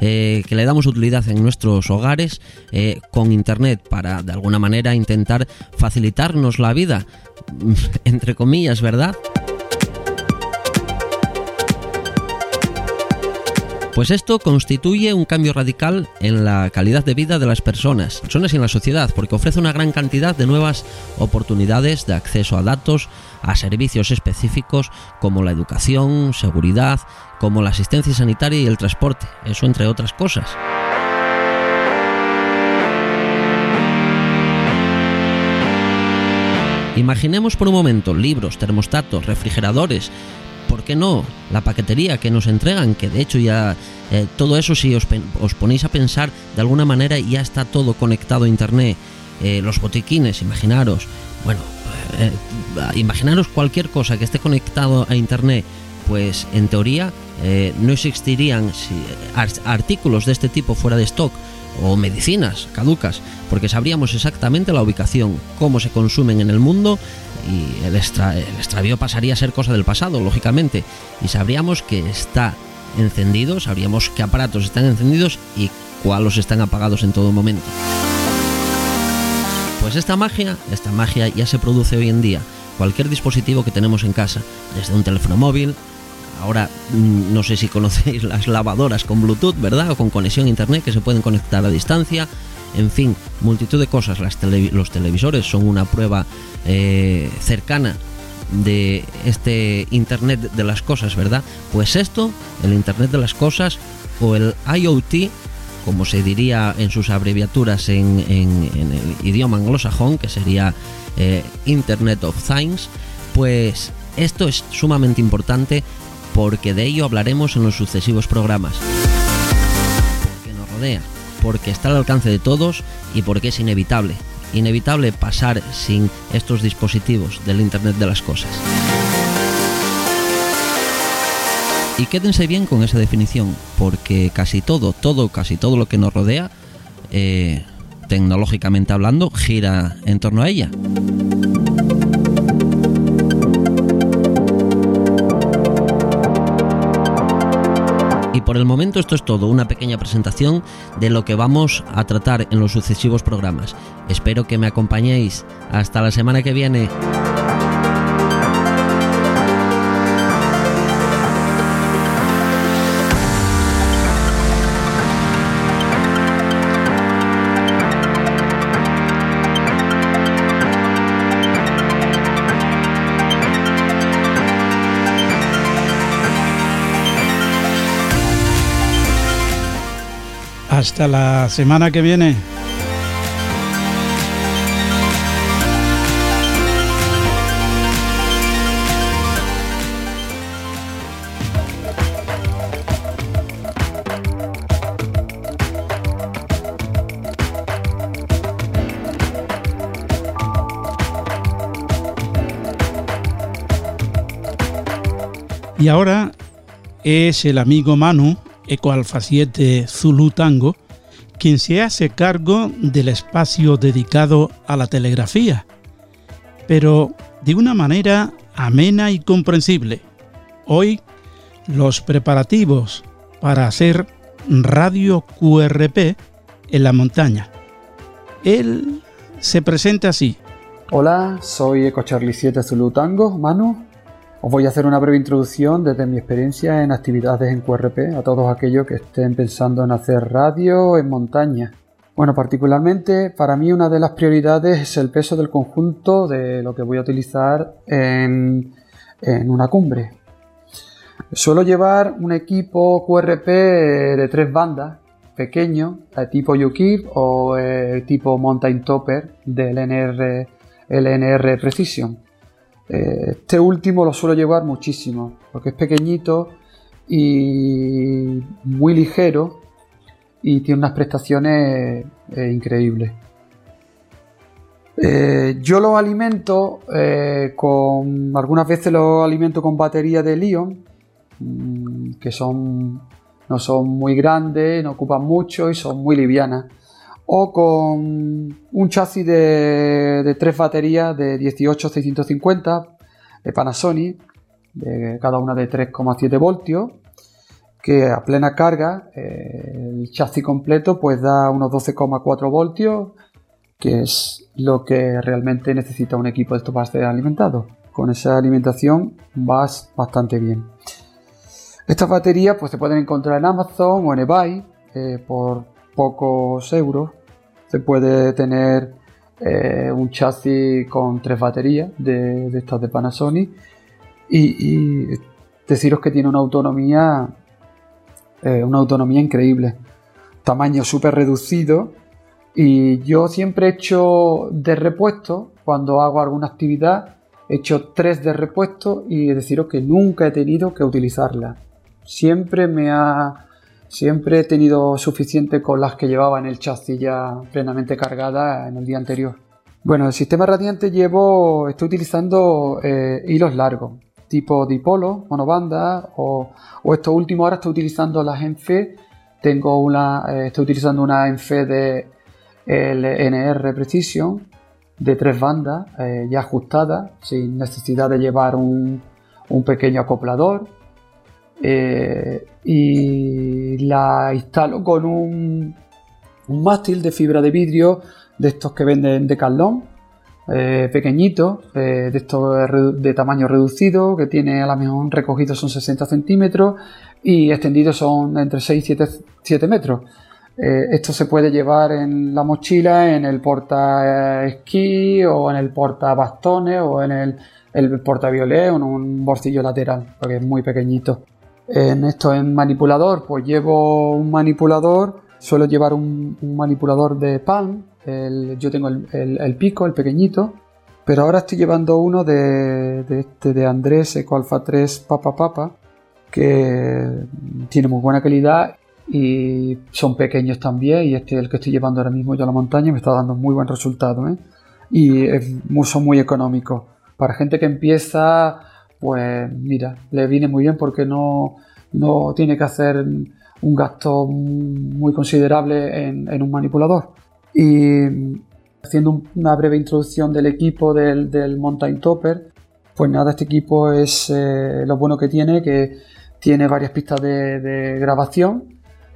eh, que le damos utilidad en nuestros hogares eh, con Internet para de alguna manera intentar facilitarnos la vida, entre comillas, ¿verdad? Pues esto constituye un cambio radical en la calidad de vida de las personas, personas y en la sociedad, porque ofrece una gran cantidad de nuevas oportunidades de acceso a datos, a servicios específicos como la educación, seguridad, como la asistencia sanitaria y el transporte, eso entre otras cosas. Imaginemos por un momento libros, termostatos, refrigeradores, ¿por no? La paquetería que nos entregan, que de hecho ya eh, todo eso si os, ponéis a pensar de alguna manera ya está todo conectado a internet. Eh, los botiquines, imaginaros, bueno, eh, imaginaros cualquier cosa que esté conectado a internet, pues en teoría no existirían artículos de este tipo fuera de stock o medicinas caducas, porque sabríamos exactamente la ubicación, cómo se consumen en el mundo y el, extra, el extravío pasaría a ser cosa del pasado, lógicamente, y sabríamos que está encendido, sabríamos qué aparatos están encendidos y cuáles están apagados en todo momento. Pues esta magia, esta magia ya se produce hoy en día. Cualquier dispositivo que tenemos en casa, desde un teléfono móvil, ahora mm, no sé si conocéis las lavadoras con Bluetooth, ¿verdad? O con conexión a internet que se pueden conectar a distancia. En fin, multitud de cosas. los televisores son una prueba eh, cercana de este Internet de las cosas, ¿verdad? Pues esto, el Internet de las cosas o el IoT, como se diría en sus abreviaturas en, el idioma anglosajón, que sería eh, Internet of Things, pues esto es sumamente importante porque de ello hablaremos en los sucesivos programas. Porque nos rodea, porque está al alcance de todos y porque es inevitable. Inevitable pasar sin estos dispositivos del Internet de las Cosas. Y quédense bien con esa definición, porque casi todo, todo, casi todo lo que nos rodea, eh, tecnológicamente hablando, gira en torno a ella. Por el momento esto es todo, una pequeña presentación de lo que vamos a tratar en los sucesivos programas. Espero que me acompañéis. Hasta la semana que viene. Hasta la semana que viene. Y ahora es el amigo Manu Eco Alfa 7 Zulu Tango, quien se hace cargo del espacio dedicado a la telegrafía, pero de una manera amena y comprensible. Hoy, los preparativos para hacer radio QRP en la montaña. Él se presenta así. Hola, soy Eco Charlie 7 Zulu Tango, Manu, os voy a hacer una breve introducción desde mi experiencia en actividades en QRP a todos aquellos que estén pensando en hacer radio en montaña. Bueno, particularmente para mí una de las prioridades es el peso del conjunto de lo que voy a utilizar en, una cumbre. Suelo llevar un equipo QRP de tres bandas, pequeño, tipo UKIP o tipo Mountain Topper del LNR, LNR Precision. Eh, este último lo suelo llevar muchísimo, porque es pequeñito y muy ligero y tiene unas prestaciones eh, increíbles. Eh, yo lo alimento con. Algunas veces lo alimento con batería de Lion, mm, que son. no son muy grandes, no ocupan mucho y son muy livianas o con un chasis de, tres baterías de 18-650 de Panasonic, de cada una de 3,7 voltios, que a plena carga eh, el chasis completo pues da unos 12,4 voltios, que es lo que realmente necesita un equipo de estos para ser alimentado. Con esa alimentación vas bastante bien. Estas baterías pues se pueden encontrar en Amazon o en eBay eh, por pocos euros. Se puede tener eh, un chasis con tres baterías de, estas de Panasonic y, deciros que tiene una autonomía eh, una autonomía increíble tamaño súper reducido y yo siempre he hecho de repuesto cuando hago alguna actividad he hecho tres de repuesto y deciros que nunca he tenido que utilizarla siempre me ha Siempre he tenido suficiente con las que llevaba en el chasis ya plenamente cargada en el día anterior. Bueno, el sistema radiante llevo, estoy utilizando eh, hilos largos, tipo dipolo, monobanda, o, o esto último ahora estoy utilizando las ENFE. Tengo una, eh, estoy utilizando una ENFE de LNR Precision de tres bandas eh, ya ajustada, sin necesidad de llevar un, un pequeño acoplador. Eh, y la instalo con un, un, mástil de fibra de vidrio de estos que venden de Carlón, eh, pequeñito, eh, de estos de tamaño reducido, que tiene a lo mejor recogido son 60 centímetros y extendido son entre 6 y 7, metros. esto se puede llevar en la mochila, en el porta esquí o en el porta bastones o en el, el porta violet o en un bolsillo lateral, porque es muy pequeñito. En esto en manipulador, pues llevo un manipulador suelo llevar un, manipulador de Palm, yo tengo el, pico, el pequeñito, pero ahora estoy llevando uno de, de, este, de Andrés Eco Alpha 3 Papa Papa, que tiene muy buena calidad y son pequeños también y este es el que estoy llevando ahora mismo yo a la montaña me está dando muy buen resultado ¿eh? y son muy económicos para gente que empieza pues mira le viene muy bien porque no, no tiene que hacer un gasto muy considerable en, un manipulador. Y haciendo una breve introducción del equipo del, Mountain Topper, pues nada, este equipo es eh, lo bueno que tiene, que tiene varias pistas de, grabación.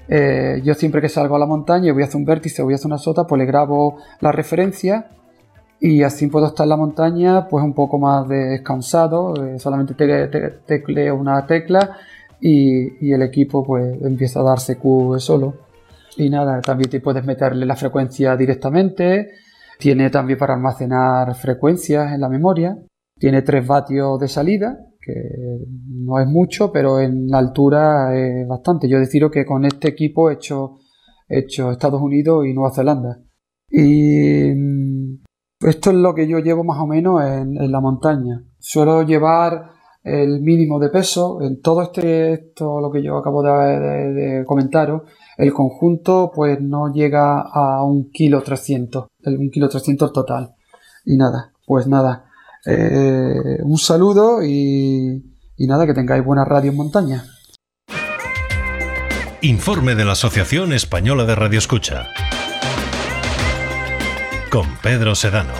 Eh, yo siempre que salgo a la montaña voy a hacer un vértice o voy a hacer una sota, pues le grabo la referencia y así puedo estar en la montaña pues un poco más descansado, eh, solamente tecleo una tecla y, el equipo pues empieza a darse Q solo. Y nada, también te puedes meterle la frecuencia directamente. Tiene también para almacenar frecuencias en la memoria. Tiene 3 vatios de salida, que no es mucho, pero en la altura es bastante. Yo deciros que con este equipo he hecho, hecho Estados Unidos y Nueva Zelanda. Y esto es lo que yo llevo más o menos en, en la montaña. Suelo llevar el mínimo de peso. En todo este, esto, lo que yo acabo de, comentaros, el conjunto pues no llega a un kilo 300, un kilo 300 total. Y nada, pues nada, eh, un saludo y, y nada, que tengáis buena radio en montaña. Informe de la Asociación Española de Radio Escucha. Con Pedro Sedano.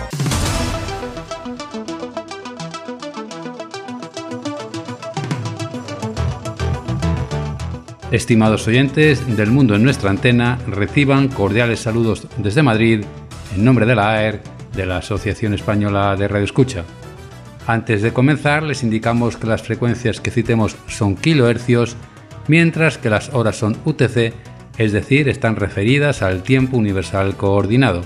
Estimados oyentes del mundo en nuestra antena, reciban cordiales saludos desde Madrid en nombre de la AER, de la Asociación Española de Radio Escucha. Antes de comenzar, les indicamos que las frecuencias que citemos son kilohercios, mientras que las horas son UTC, es decir, están referidas al tiempo universal coordinado.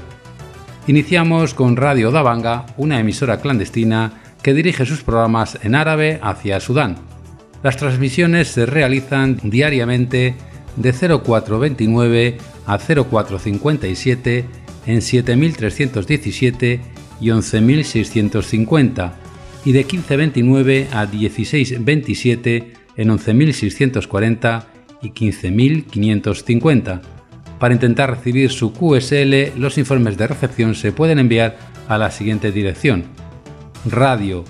Iniciamos con Radio Dabanga, una emisora clandestina que dirige sus programas en árabe hacia Sudán las transmisiones se realizan diariamente de 0429 a 0457 en 7317 y 11650 y de 1529 a 1627 en 11640 y 15550. Para intentar recibir su QSL, los informes de recepción se pueden enviar a la siguiente dirección: radio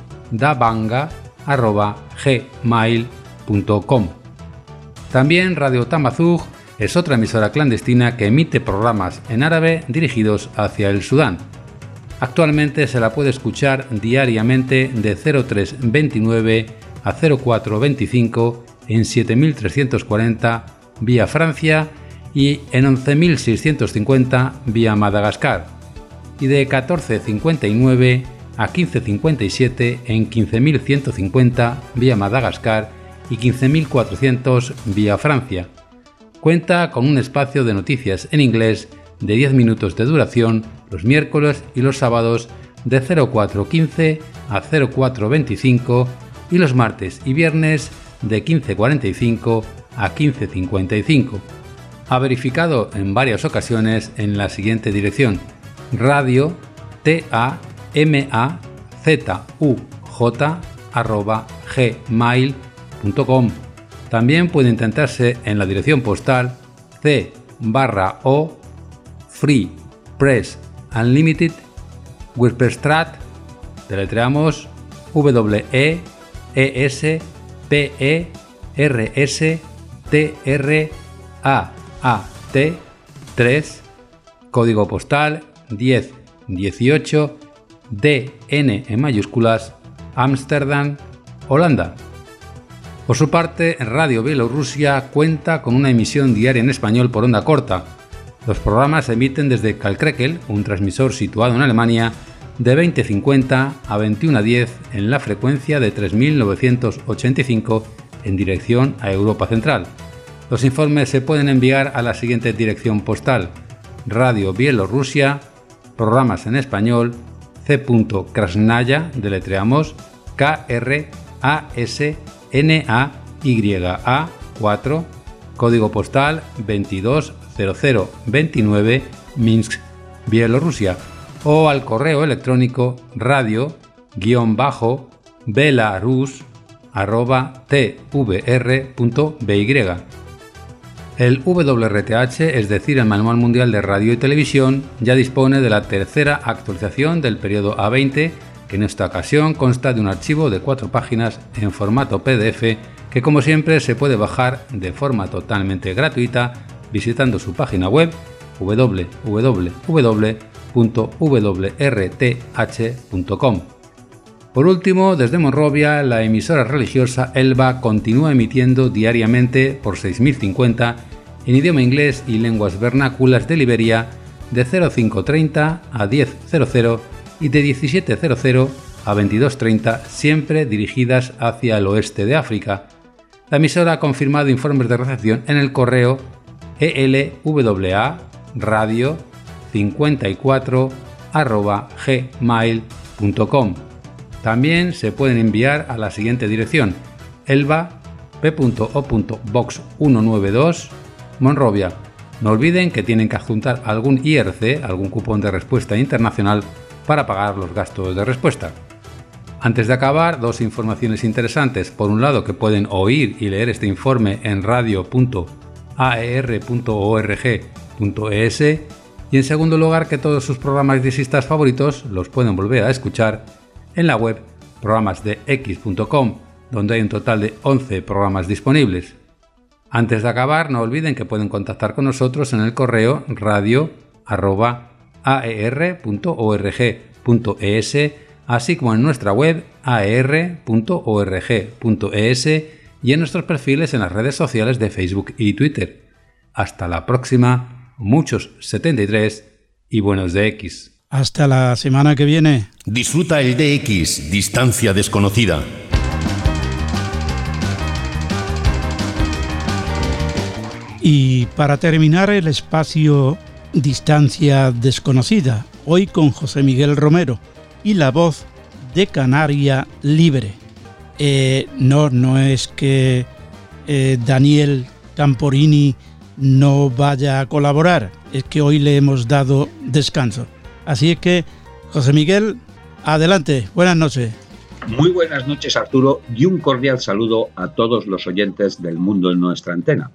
gmail.com. También Radio Tamazug es otra emisora clandestina que emite programas en árabe dirigidos hacia el Sudán. Actualmente se la puede escuchar diariamente de 0329 a 0425 en 7340 vía Francia y en 11650 vía Madagascar y de 1459 a 1557 en 15.150 vía Madagascar y 15.400 vía Francia. Cuenta con un espacio de noticias en inglés de 10 minutos de duración los miércoles y los sábados de 0415 a 0425 y los martes y viernes de 1545 a 1555. Ha verificado en varias ocasiones en la siguiente dirección: radio TA mazuj.gmail.com. También puede intentarse en la dirección postal C barra O Free Press Unlimited Whisperstrat deletreamos W E E S P E R S T R A A T 3 código postal 10 18 DN en mayúsculas, Ámsterdam, Holanda. Por su parte, Radio Bielorrusia cuenta con una emisión diaria en español por onda corta. Los programas se emiten desde Kalkrekel, un transmisor situado en Alemania, de 2050 a 2110 en la frecuencia de 3985 en dirección a Europa Central. Los informes se pueden enviar a la siguiente dirección postal: Radio Bielorrusia, programas en español, C. Krasnaya, deletreamos K-R-A-S-N-A-Y-A 4, código postal 22 0029 Minsk, Bielorrusia, o al correo electrónico radio-belarus@tvr.by. El WRTH, es decir, el Manual Mundial de Radio y Televisión, ya dispone de la tercera actualización del periodo A20, que en esta ocasión consta de un archivo de cuatro páginas en formato PDF que como siempre se puede bajar de forma totalmente gratuita visitando su página web www.wrth.com. Por último, desde Monrovia, la emisora religiosa Elba continúa emitiendo diariamente por 6050 en idioma inglés y lenguas vernáculas de Liberia de 0530 a 1000 y de 1700 a 2230, siempre dirigidas hacia el oeste de África. La emisora ha confirmado informes de recepción en el correo elwa radio 54 gmail.com. También se pueden enviar a la siguiente dirección: elba p.o.box 192 Monrovia. No olviden que tienen que adjuntar algún IRC, algún cupón de respuesta internacional, para pagar los gastos de respuesta. Antes de acabar, dos informaciones interesantes. Por un lado, que pueden oír y leer este informe en radio.aer.org.es y en segundo lugar que todos sus programas diexistas favoritos los pueden volver a escuchar en la web programasdex.com, donde hay un total de 11 programas disponibles. Antes de acabar, no olviden que pueden contactar con nosotros en el correo radio.aer.org.es, así como en nuestra web aer.org.es y en nuestros perfiles en las redes sociales de Facebook y Twitter. Hasta la próxima muchos 73 y buenos DX. Hasta la semana que viene. Disfruta el DX, distancia desconocida. Y para terminar el espacio Distancia desconocida, hoy con José Miguel Romero y la voz de Canaria Libre. Eh, no, no es que eh, Daniel Camporini no vaya a colaborar, es que hoy le hemos dado descanso. Así es que, José Miguel, adelante, buenas noches. Muy buenas noches Arturo y un cordial saludo a todos los oyentes del mundo en nuestra antena.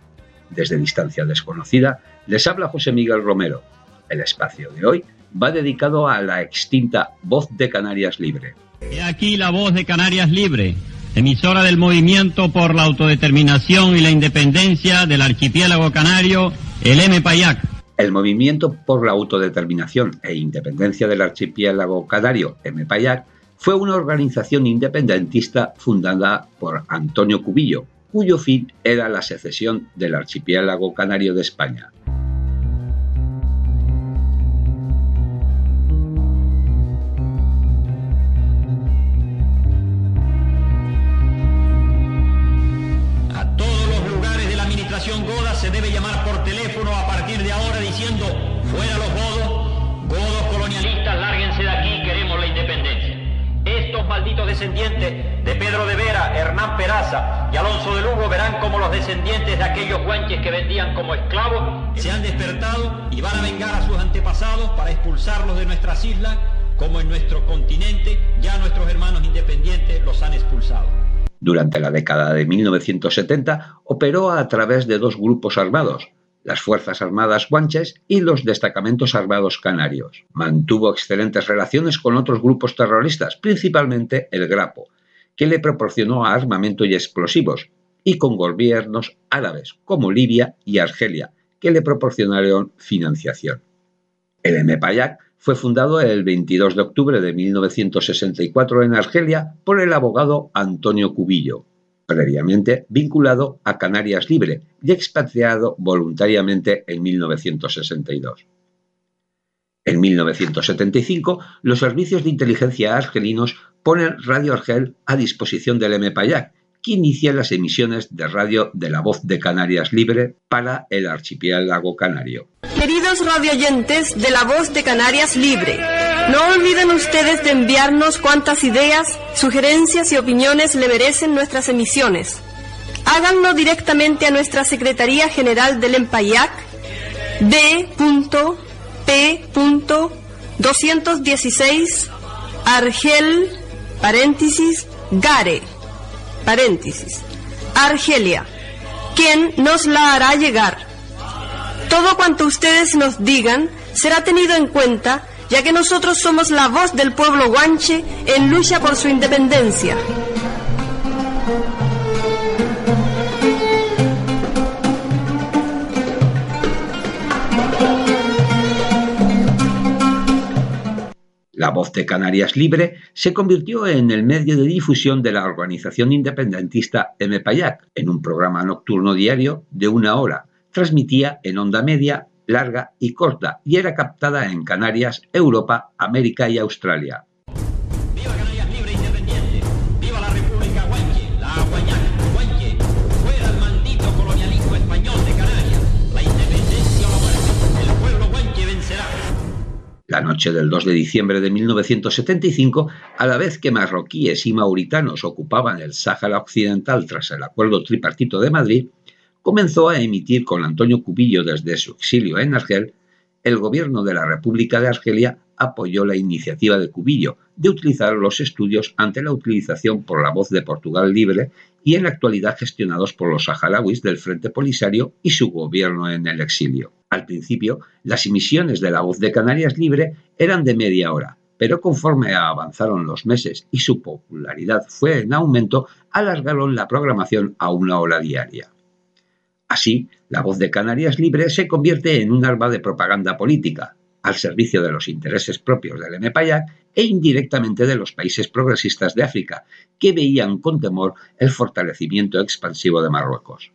Desde distancia desconocida, les habla José Miguel Romero. El espacio de hoy va dedicado a la extinta Voz de Canarias Libre. He aquí la Voz de Canarias Libre emisora del movimiento por la autodeterminación y la independencia del archipiélago canario, el MPAYAC. El movimiento por la autodeterminación e independencia del archipiélago canario, MPAYAC, fue una organización independentista fundada por Antonio Cubillo, cuyo fin era la secesión del archipiélago canario de España. Descendientes de Pedro de Vera, Hernán Peraza y Alonso de Lugo verán como los descendientes de aquellos guanches que vendían como esclavos se han despertado y van a vengar a sus antepasados para expulsarlos de nuestras islas, como en nuestro continente ya nuestros hermanos independientes los han expulsado. Durante la década de 1970 operó a través de dos grupos armados, las Fuerzas Armadas guanches y los destacamentos armados canarios. Mantuvo excelentes relaciones con otros grupos terroristas, principalmente el Grapo, que le proporcionó armamento y explosivos, y con gobiernos árabes como Libia y Argelia, que le proporcionaron financiación. El MPAYAC fue fundado el 22 de octubre de 1964 en Argelia por el abogado Antonio Cubillo, previamente vinculado a Canarias Libre y expatriado voluntariamente en 1962. En 1975, los servicios de inteligencia argelinos ponen Radio Argel a disposición del MPAYAC, que inicia las emisiones de radio de la voz de Canarias Libre para el archipiélago canario. Queridos radioyentes de la voz de Canarias Libre, no olviden ustedes de enviarnos cuantas ideas, sugerencias y opiniones le merecen nuestras emisiones. Háganlo directamente a nuestra Secretaría General del EMPAYAC, D.P.216 Argel, paréntesis, Gare, paréntesis, Argelia, quien nos la hará llegar. Todo cuanto ustedes nos digan será tenido en cuenta, ya que nosotros somos la voz del pueblo guanche en lucha por su independencia. La voz de Canarias Libre se convirtió en el medio de difusión de la organización independentista MPAYAC en un programa nocturno diario de una hora. Transmitía en onda media, larga y corta y era captada en Canarias, Europa, América y Australia. La noche del 2 de diciembre de 1975, a la vez que marroquíes y mauritanos ocupaban el Sáhara Occidental tras el Acuerdo Tripartito de Madrid, comenzó a emitir con Antonio Cubillo desde su exilio en Argel, el gobierno de la República de Argelia apoyó la iniciativa de Cubillo de utilizar los estudios ante la utilización por la voz de Portugal Libre y en la actualidad gestionados por los saharauis del Frente Polisario y su gobierno en el exilio. Al principio, las emisiones de La Voz de Canarias Libre eran de media hora, pero conforme avanzaron los meses y su popularidad fue en aumento, alargaron la programación a una hora diaria. Así, La Voz de Canarias Libre se convierte en un arma de propaganda política, al servicio de los intereses propios del MPAYAC e indirectamente de los países progresistas de África, que veían con temor el fortalecimiento expansivo de Marruecos.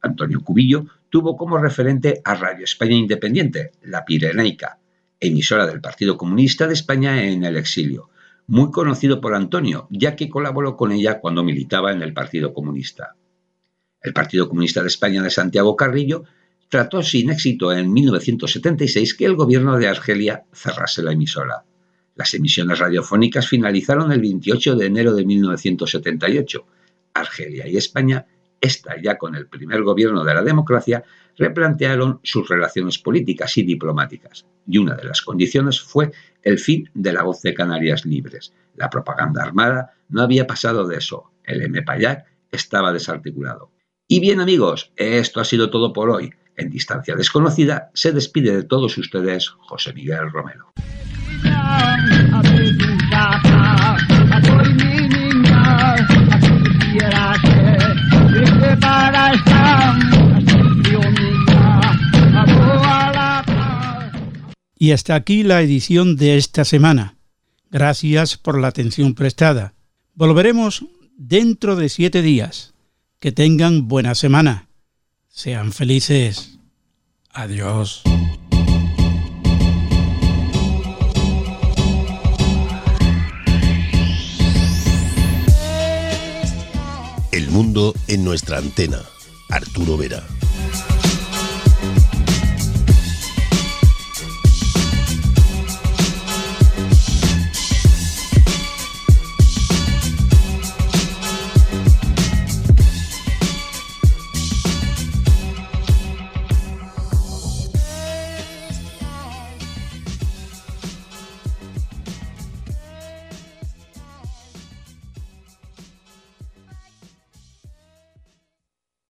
Antonio Cubillo tuvo como referente a Radio España Independiente, la Pirenaica, emisora del Partido Comunista de España en el exilio, muy conocido por Antonio, ya que colaboró con ella cuando militaba en el Partido Comunista. El Partido Comunista de España de Santiago Carrillo trató sin éxito en 1976 que el gobierno de Argelia cerrase la emisora. Las emisiones radiofónicas finalizaron el 28 de enero de 1978. Argelia y España esta ya con el primer gobierno de la democracia, replantearon sus relaciones políticas y diplomáticas, y una de las condiciones fue el fin de la voz de Canarias libres. La propaganda armada no había pasado de eso, el MPAYAC estaba desarticulado. Y bien amigos, esto ha sido todo por hoy. En Distancia Desconocida se despide de todos ustedes José Miguel Romero. Y hasta aquí la edición de esta semana. Gracias por la atención prestada. Volveremos dentro de siete días. Que tengan buena semana. Sean felices. Adiós. Mundo en nuestra antena. Arturo Vera.